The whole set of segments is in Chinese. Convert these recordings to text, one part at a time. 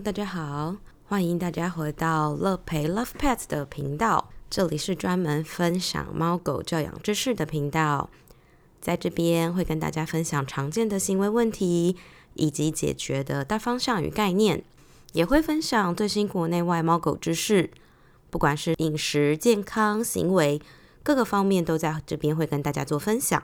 大家好，欢迎大家回到乐培 Love Pets 的频道。这里是专门分享猫狗教养知识的频道，在这边会跟大家分享常见的行为问题以及解决的大方向与概念，也会分享最新国内外猫狗知识，不管是饮食、健康、行为各个方面，都在这边会跟大家做分享。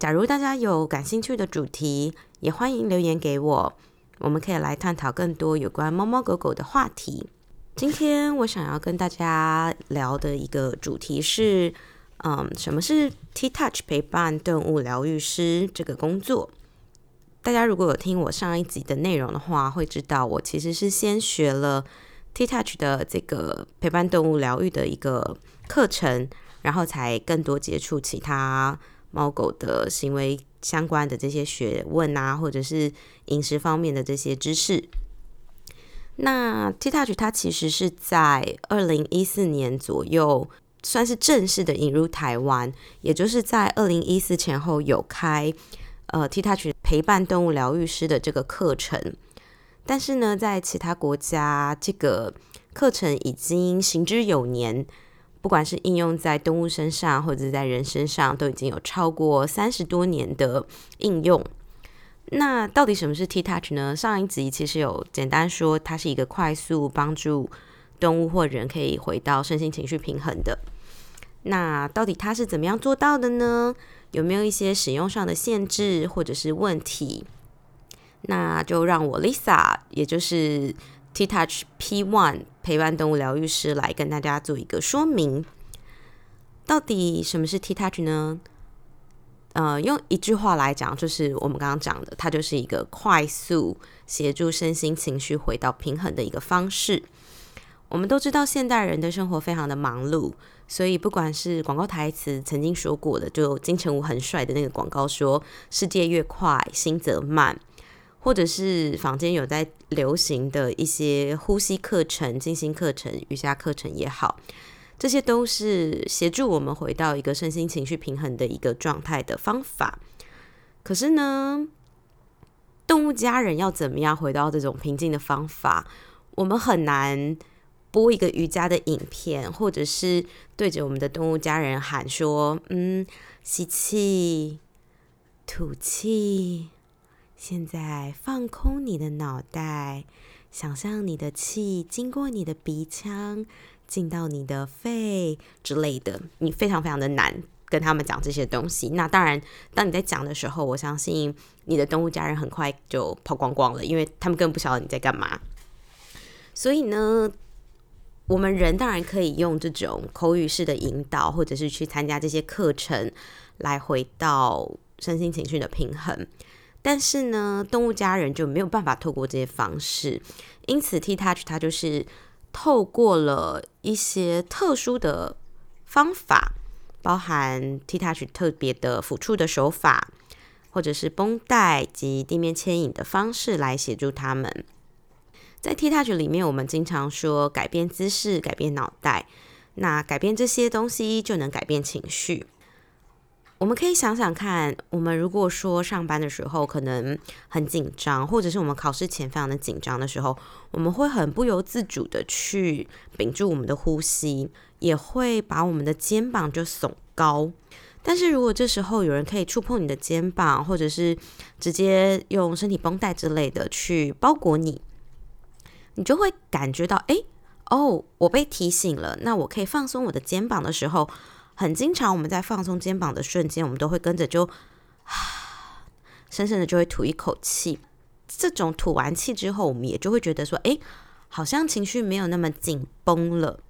假如大家有感兴趣的主题，也欢迎留言给我。我们可以来探讨更多有关猫猫狗狗的话题。今天我想要跟大家聊的一个主题是，嗯，什么是 T Touch 陪伴动物疗愈师这个工作？大家如果有听我上一集的内容的话，会知道我其实是先学了 T Touch 的这个陪伴动物疗愈的一个课程，然后才更多接触其他猫狗的行为。相关的这些学问啊，或者是饮食方面的这些知识。那 T Touch 它其实是在二零一四年左右，算是正式的引入台湾，也就是在二零一四前后有开呃 T Touch 陪伴动物疗愈师的这个课程。但是呢，在其他国家，这个课程已经行之有年。不管是应用在动物身上，或者在人身上，都已经有超过三十多年的应用。那到底什么是 T Touch 呢？上一集其实有简单说，它是一个快速帮助动物或人可以回到身心情绪平衡的。那到底它是怎么样做到的呢？有没有一些使用上的限制或者是问题？那就让我 Lisa，也就是。T Touch P One 陪伴动物疗愈师来跟大家做一个说明，到底什么是 T Touch 呢？呃，用一句话来讲，就是我们刚刚讲的，它就是一个快速协助身心情绪回到平衡的一个方式。我们都知道，现代人的生活非常的忙碌，所以不管是广告台词曾经说过的，就金城武很帅的那个广告说：“世界越快，心则慢。”或者是坊间有在流行的一些呼吸课程、静心课程、瑜伽课程也好，这些都是协助我们回到一个身心情绪平衡的一个状态的方法。可是呢，动物家人要怎么样回到这种平静的方法？我们很难播一个瑜伽的影片，或者是对着我们的动物家人喊说：“嗯，吸气，吐气。”现在放空你的脑袋，想象你的气经过你的鼻腔进到你的肺之类的。你非常非常的难跟他们讲这些东西。那当然，当你在讲的时候，我相信你的动物家人很快就跑光光了，因为他们根本不晓得你在干嘛。所以呢，我们人当然可以用这种口语式的引导，或者是去参加这些课程，来回到身心情绪的平衡。但是呢，动物家人就没有办法透过这些方式，因此 T Touch 它就是透过了一些特殊的方法，包含 T Touch 特别的抚触的手法，或者是绷带及地面牵引的方式来协助他们。在 T Touch 里面，我们经常说改变姿势、改变脑袋，那改变这些东西就能改变情绪。我们可以想想看，我们如果说上班的时候可能很紧张，或者是我们考试前非常的紧张的时候，我们会很不由自主的去屏住我们的呼吸，也会把我们的肩膀就耸高。但是如果这时候有人可以触碰你的肩膀，或者是直接用身体绷带之类的去包裹你，你就会感觉到，哎，哦，我被提醒了，那我可以放松我的肩膀的时候。很经常，我们在放松肩膀的瞬间，我们都会跟着就，深深的就会吐一口气。这种吐完气之后，我们也就会觉得说，哎，好像情绪没有那么紧绷了。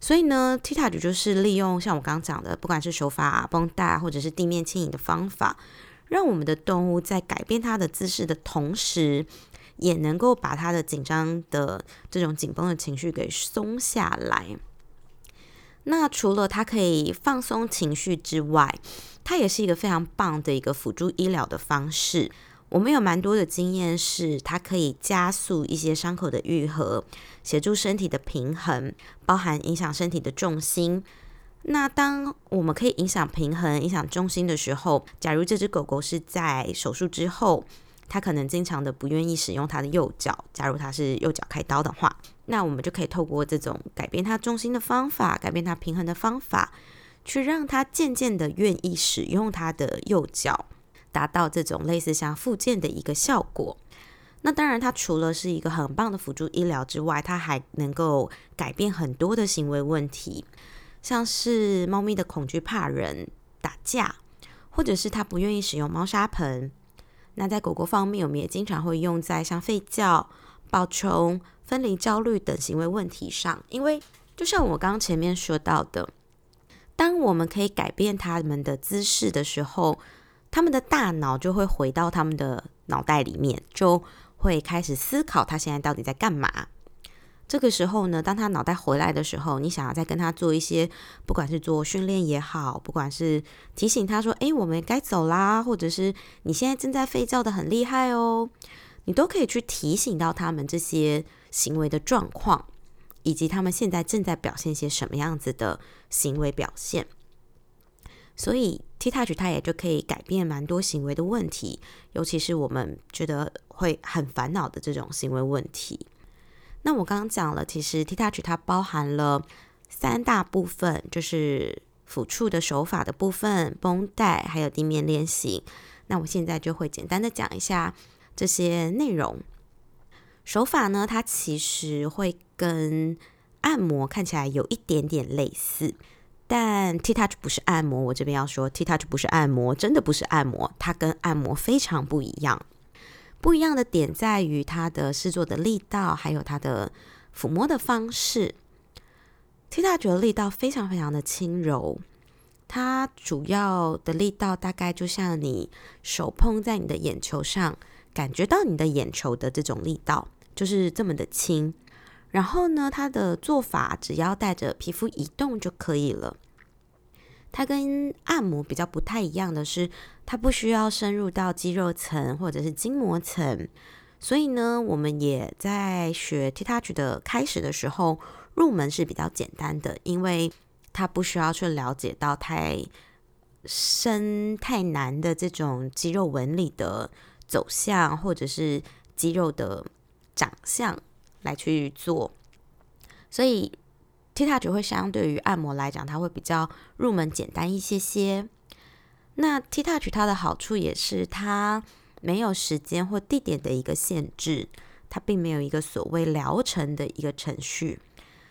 所以呢，Tita 姐就是利用像我刚刚讲的，不管是手法、绷带或者是地面牵引的方法，让我们的动物在改变它的姿势的同时，也能够把它的紧张的这种紧绷的情绪给松下来。那除了它可以放松情绪之外，它也是一个非常棒的一个辅助医疗的方式。我们有蛮多的经验，是它可以加速一些伤口的愈合，协助身体的平衡，包含影响身体的重心。那当我们可以影响平衡、影响重心的时候，假如这只狗狗是在手术之后，他可能经常的不愿意使用他的右脚。假如他是右脚开刀的话，那我们就可以透过这种改变他重心的方法，改变他平衡的方法，去让他渐渐的愿意使用他的右脚，达到这种类似像复健的一个效果。那当然，它除了是一个很棒的辅助医疗之外，它还能够改变很多的行为问题，像是猫咪的恐惧、怕人、打架，或者是它不愿意使用猫砂盆。那在狗狗方面，我们也经常会用在像吠叫、暴冲、分离焦虑等行为问题上。因为就像我刚刚前面说到的，当我们可以改变它们的姿势的时候，他们的大脑就会回到他们的脑袋里面，就。会开始思考他现在到底在干嘛。这个时候呢，当他脑袋回来的时候，你想要再跟他做一些，不管是做训练也好，不管是提醒他说：“诶，我们该走啦”，或者是你现在正在吠叫的很厉害哦，你都可以去提醒到他们这些行为的状况，以及他们现在正在表现些什么样子的行为表现。所以 T Touch 它也就可以改变蛮多行为的问题，尤其是我们觉得会很烦恼的这种行为问题。那我刚刚讲了，其实 T Touch 它包含了三大部分，就是抚触的手法的部分、绷带，还有地面练习。那我现在就会简单的讲一下这些内容。手法呢，它其实会跟按摩看起来有一点点类似。但 T Touch 不是按摩，我这边要说 T Touch 不是按摩，真的不是按摩，它跟按摩非常不一样。不一样的点在于它的施作的力道，还有它的抚摸的方式。T 大觉的力道非常非常的轻柔，它主要的力道大概就像你手碰在你的眼球上，感觉到你的眼球的这种力道，就是这么的轻。然后呢，它的做法只要带着皮肤移动就可以了。它跟按摩比较不太一样的是，它不需要深入到肌肉层或者是筋膜层。所以呢，我们也在学 T Touch 的开始的时候，入门是比较简单的，因为它不需要去了解到太深太难的这种肌肉纹理的走向，或者是肌肉的长相。来去做，所以 T Touch 会相对于按摩来讲，它会比较入门简单一些些。那 T Touch 它的好处也是它没有时间或地点的一个限制，它并没有一个所谓疗程的一个程序，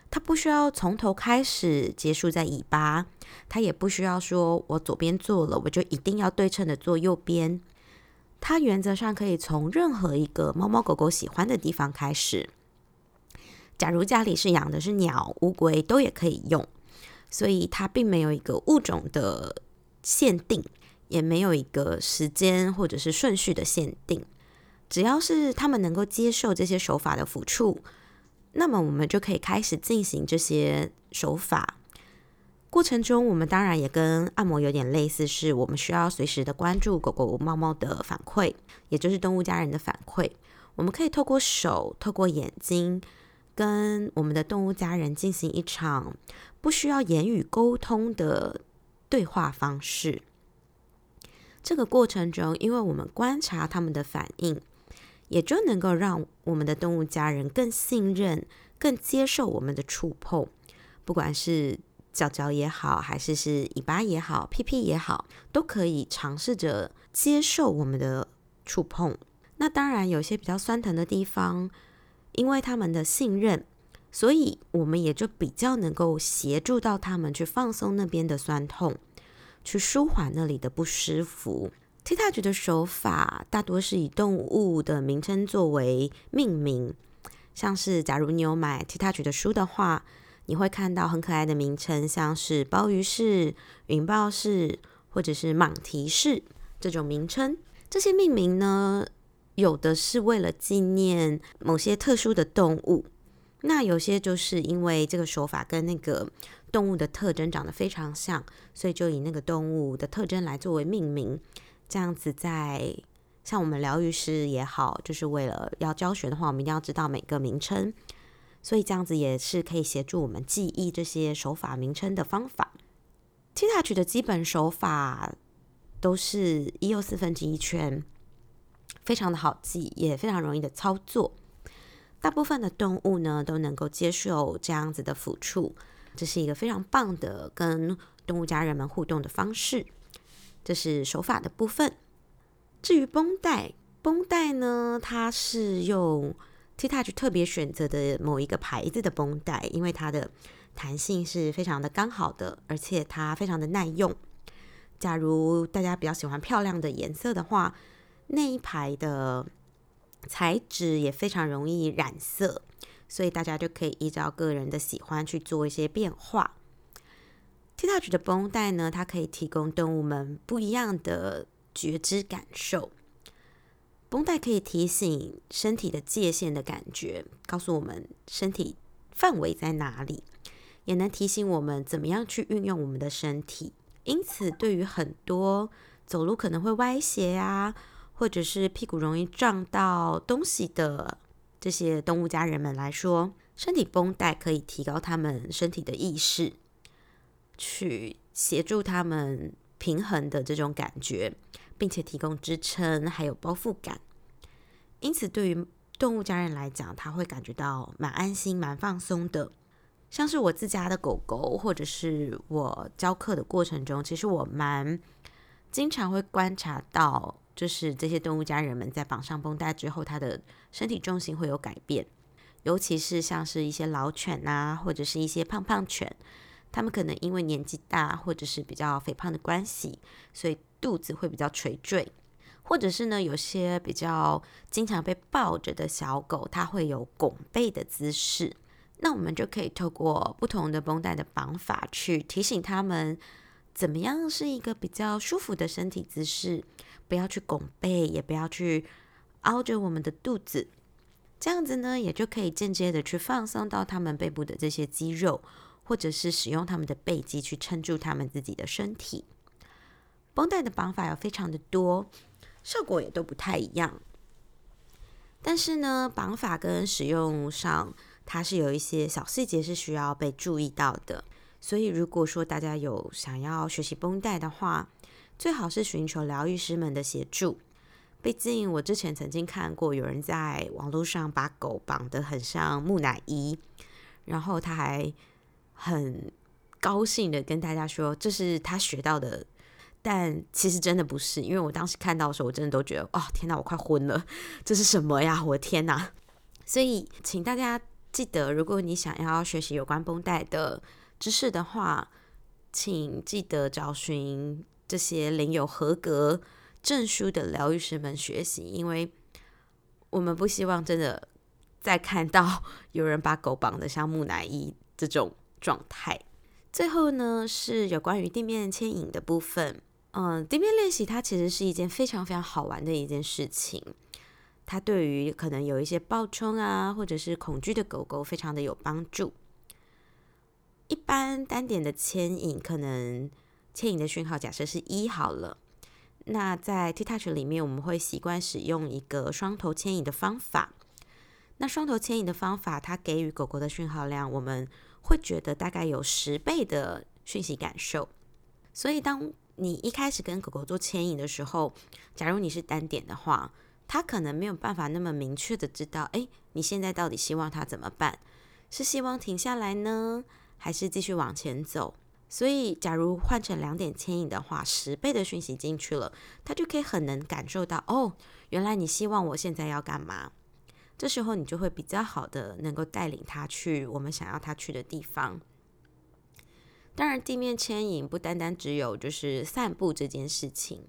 它不需要从头开始结束在尾巴，它也不需要说我左边做了，我就一定要对称的做右边，它原则上可以从任何一个猫猫狗狗喜欢的地方开始。假如家里是养的是鸟、乌龟，都也可以用，所以它并没有一个物种的限定，也没有一个时间或者是顺序的限定。只要是他们能够接受这些手法的抚触，那么我们就可以开始进行这些手法。过程中，我们当然也跟按摩有点类似，是我们需要随时的关注狗狗、猫猫的反馈，也就是动物家人的反馈。我们可以透过手、透过眼睛。跟我们的动物家人进行一场不需要言语沟通的对话方式。这个过程中，因为我们观察他们的反应，也就能够让我们的动物家人更信任、更接受我们的触碰，不管是脚脚也好，还是是尾巴也好、屁屁也好，都可以尝试着接受我们的触碰。那当然，有些比较酸疼的地方。因为他们的信任，所以我们也就比较能够协助到他们去放松那边的酸痛，去舒缓那里的不舒服。T Touch 的手法大多是以动物的名称作为命名，像是假如你有买 T Touch 的书的话，你会看到很可爱的名称，像是鲍鱼式、云豹式或者是蟒蹄式这种名称。这些命名呢？有的是为了纪念某些特殊的动物，那有些就是因为这个手法跟那个动物的特征长得非常像，所以就以那个动物的特征来作为命名。这样子，在像我们疗愈师也好，就是为了要教学的话，我们一定要知道每个名称，所以这样子也是可以协助我们记忆这些手法名称的方法。T Touch 的基本手法都是一又四分之一圈。非常的好记，也非常容易的操作。大部分的动物呢都能够接受这样子的抚触，这是一个非常棒的跟动物家人们互动的方式。这是手法的部分。至于绷带，绷带呢，它是用 T Touch 特别选择的某一个牌子的绷带，因为它的弹性是非常的刚好的，而且它非常的耐用。假如大家比较喜欢漂亮的颜色的话，那一排的材质也非常容易染色，所以大家就可以依照个人的喜欢去做一些变化。T Touch 的绷带呢，它可以提供动物们不一样的觉知感受。绷带可以提醒身体的界限的感觉，告诉我们身体范围在哪里，也能提醒我们怎么样去运用我们的身体。因此，对于很多走路可能会歪斜啊，或者是屁股容易撞到东西的这些动物家人们来说，身体绷带可以提高他们身体的意识，去协助他们平衡的这种感觉，并且提供支撑还有包覆感。因此，对于动物家人来讲，他会感觉到蛮安心、蛮放松的。像是我自家的狗狗，或者是我教课的过程中，其实我蛮经常会观察到，就是这些动物家人们在绑上绷带之后，它的身体重心会有改变。尤其是像是一些老犬啊，或者是一些胖胖犬，它们可能因为年纪大，或者是比较肥胖的关系，所以肚子会比较垂坠。或者是呢，有些比较经常被抱着的小狗，它会有拱背的姿势。那我们就可以透过不同的绷带的绑法，去提醒他们怎么样是一个比较舒服的身体姿势，不要去拱背，也不要去凹着我们的肚子。这样子呢，也就可以间接的去放松到他们背部的这些肌肉，或者是使用他们的背肌去撑住他们自己的身体。绷带的绑法有非常的多，效果也都不太一样。但是呢，绑法跟使用上。它是有一些小细节是需要被注意到的，所以如果说大家有想要学习绷带的话，最好是寻求疗愈师们的协助。毕竟我之前曾经看过有人在网络上把狗绑得很像木乃伊，然后他还很高兴的跟大家说这是他学到的，但其实真的不是，因为我当时看到的时候，我真的都觉得哦天哪，我快昏了，这是什么呀？我的天哪！所以请大家。记得，如果你想要学习有关绷带的知识的话，请记得找寻这些领有合格证书的疗愈师们学习，因为我们不希望真的再看到有人把狗绑得像木乃伊这种状态。最后呢，是有关于地面牵引的部分。嗯，地面练习它其实是一件非常非常好玩的一件事情。它对于可能有一些暴冲啊，或者是恐惧的狗狗，非常的有帮助。一般单点的牵引，可能牵引的讯号假设是一好了。那在 T Touch 里面，我们会习惯使用一个双头牵引的方法。那双头牵引的方法，它给予狗狗的讯号量，我们会觉得大概有十倍的讯息感受。所以，当你一开始跟狗狗做牵引的时候，假如你是单点的话，它可能没有办法那么明确的知道，哎，你现在到底希望它怎么办？是希望停下来呢，还是继续往前走？所以，假如换成两点牵引的话，十倍的讯息进去了，他就可以很能感受到，哦，原来你希望我现在要干嘛？这时候你就会比较好的能够带领他去我们想要他去的地方。当然，地面牵引不单单只有就是散步这件事情。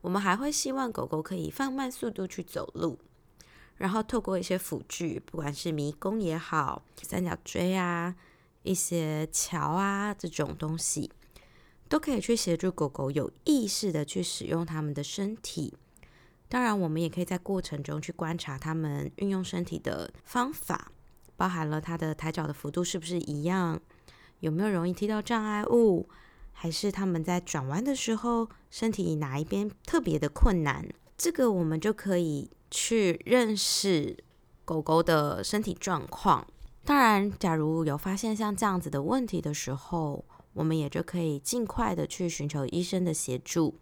我们还会希望狗狗可以放慢速度去走路，然后透过一些辅具，不管是迷宫也好、三角锥啊、一些桥啊这种东西，都可以去协助狗狗有意识的去使用它们的身体。当然，我们也可以在过程中去观察它们运用身体的方法，包含了它的抬脚的幅度是不是一样，有没有容易踢到障碍物。还是他们在转弯的时候，身体哪一边特别的困难？这个我们就可以去认识狗狗的身体状况。当然，假如有发现像这样子的问题的时候，我们也就可以尽快的去寻求医生的协助。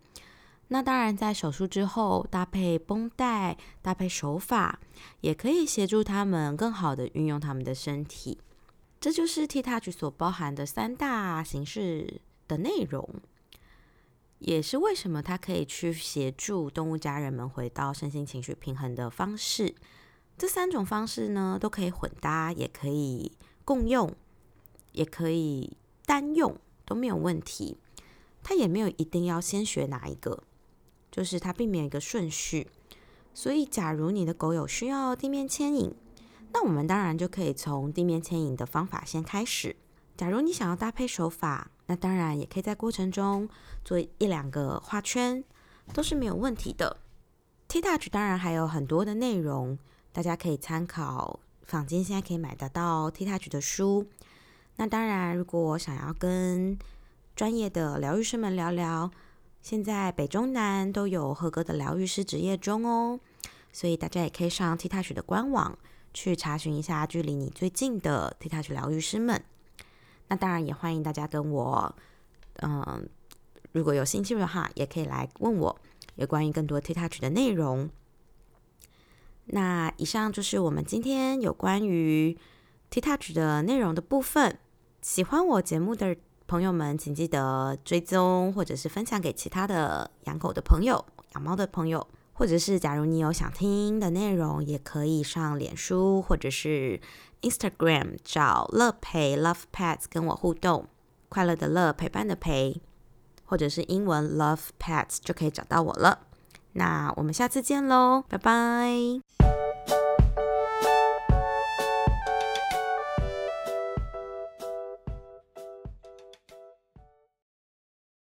那当然，在手术之后搭配绷带、搭配手法，也可以协助他们更好的运用他们的身体。这就是 T Touch 所包含的三大形式的内容，也是为什么它可以去协助动物家人们回到身心情绪平衡的方式。这三种方式呢，都可以混搭，也可以共用，也可以单用，都没有问题。它也没有一定要先学哪一个。就是它并没有一个顺序，所以假如你的狗有需要地面牵引，那我们当然就可以从地面牵引的方法先开始。假如你想要搭配手法，那当然也可以在过程中做一两个画圈，都是没有问题的。T Touch 当然还有很多的内容，大家可以参考坊间现在可以买得到 T Touch 的书。那当然，如果想要跟专业的疗愈师们聊聊。现在北中南都有合格的疗愈师职业中哦，所以大家也可以上 T Touch 的官网去查询一下距离你最近的 T Touch 疗愈师们。那当然也欢迎大家跟我，嗯，如果有兴趣的话，也可以来问我有关于更多 T Touch 的内容。那以上就是我们今天有关于 T Touch 的内容的部分。喜欢我节目的。朋友们，请记得追踪或者是分享给其他的养狗的朋友、养猫的朋友，或者是假如你有想听的内容，也可以上脸书或者是 Instagram 找乐陪 Love Pets 跟我互动，快乐的乐陪伴的陪，或者是英文 Love Pets 就可以找到我了。那我们下次见喽，拜拜。